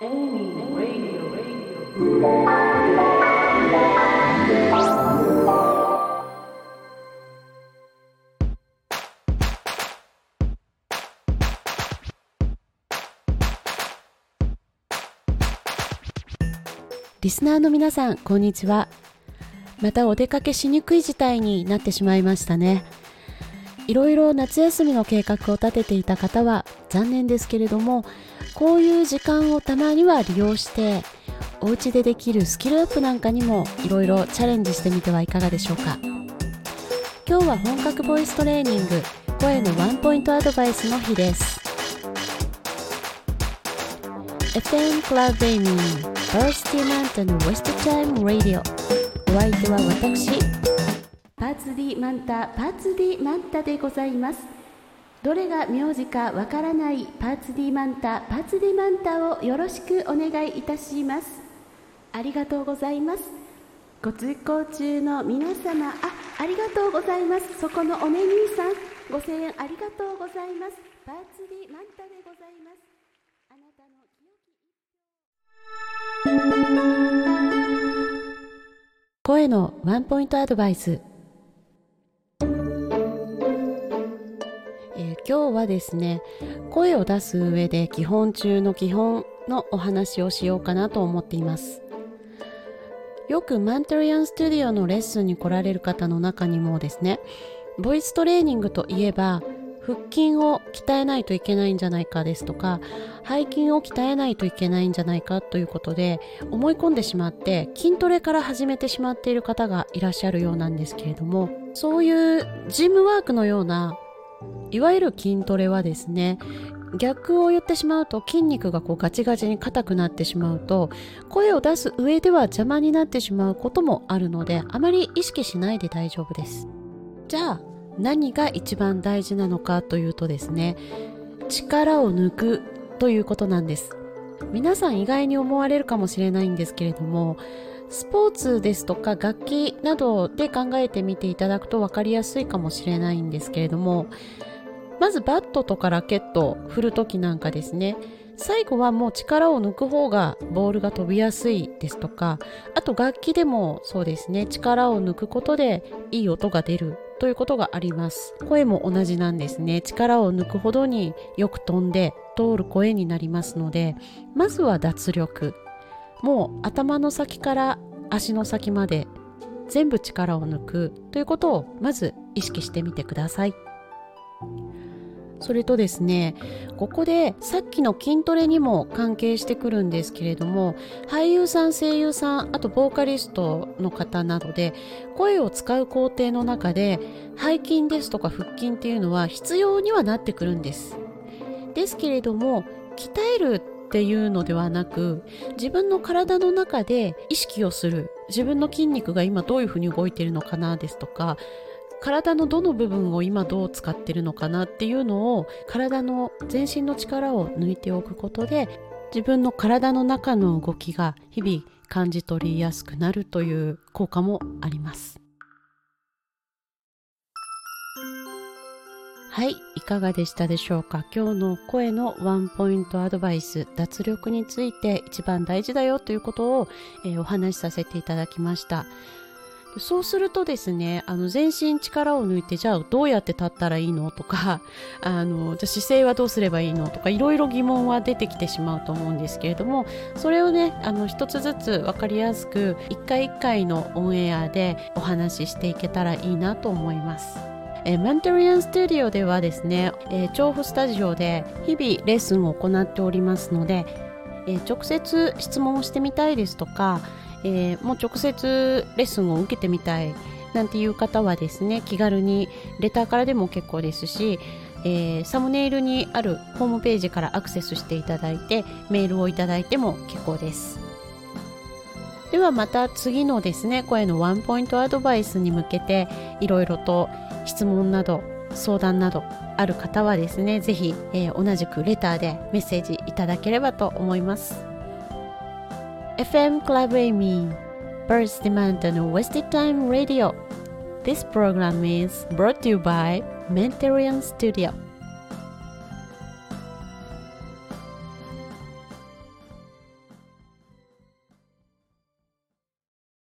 リスナーの皆さんこんにちは。またお出かけしにくい事態になってしまいましたね。いろいろ夏休みの計画を立てていた方は残念ですけれどもこういう時間をたまには利用してお家でできるスキルアップなんかにもいろいろチャレンジしてみてはいかがでしょうか。今日は本格ボイストレーニング声のワンポイントアドバイスの日です。FM Club Gaming First Demand and West Time Radio お相手は私ーツ D マンタパーツ D マンタでございます。どれが名字かわからないパーツ D マンタパーツ D マンタをよろしくお願いいたします。ありがとうございます。ご通行中の皆様あありがとうございます。そこのおね兄さんご声援ありがとうございます。パーツ D マンタでございます。あなたの声のワンポイントアドバイス、今日はですね声を出す上で基本中の基本のお話をしようかなと思っています。よくマントリアンスタジオのレッスンに来られる方の中にもですねボイストレーニングといえば腹筋を鍛えないといけないんじゃないかですとか背筋を鍛えないといけないんじゃないかということで思い込んでしまって筋トレから始めてしまっている方がいらっしゃるようなんですけれどもそういうジムワークのようないわゆる筋トレはですね逆を言ってしまうと筋肉がこうガチガチに硬くなってしまうと声を出す上では邪魔になってしまうこともあるのであまり意識しないで大丈夫です。じゃあ何が一番大事なのかというとですね力を抜くということなんです。皆さん意外に思われるかもしれないんですけれどもスポーツですとか楽器などで考えてみていただくと分かりやすいかもしれないんですけれどもまずバットとかラケット振る時なんかですね。最後はもう力を抜く方がボールが飛びやすいですとかあと楽器でもそうですね。力を抜くことでいい音が出るということがあります。声も同じなんですね。力を抜くほどによく飛んで通る声になりますのでまずは脱力。もう頭の先から足の先まで全部力を抜くということをまず意識してみてください。それとですねここでさっきの筋トレにも関係してくるんですけれども俳優さん声優さんあとボーカリストの方などで声を使う工程の中で背筋ですとか腹筋っていうのは必要にはなってくるんです。ですけれども鍛えるっていうのではなく自分の体の中で意識をする。自分の筋肉が今どういうふうに動いているのかなですとか体のどの部分を今どう使ってるのかなっていうのを体の全身の力を抜いておくことで自分の体の中の動きが日々感じ取りやすくなるという効果もあります。はいいかがでしたでしょうか？今日の声のワンポイントアドバイス脱力について一番大事だよということを、えー、お話しさせていただきました。そうするとですね、あの全身力を抜いて、じゃあどうやって立ったらいいの？とか、あの、じゃあ姿勢はどうすればいいの？とか、いろいろ疑問は出てきてしまうと思うんですけれども、それをね、あの、一つずつ分かりやすく、一回一回のオンエアでお話ししていけたらいいなと思います。えー、マントリアンスタジオではですね、えー、調布スタジオで日々レッスンを行っておりますので、えー、直接質問をしてみたいですとか、え、もう直接レッスンを受けてみたいなんていう方はですね気軽にレターからでも結構ですし、え、サムネイルにあるホームページからアクセスしていただいてメールをいただいても結構です。ではまた次のですね声のワンポイントアドバイスに向けていろいろと質問など相談などある方はですね是非、えー、同じくレターでメッセージいただければと思います FM Club Amy, Birds Demand and Wasted Time Radio. This program is brought to you by Mentorian Studio.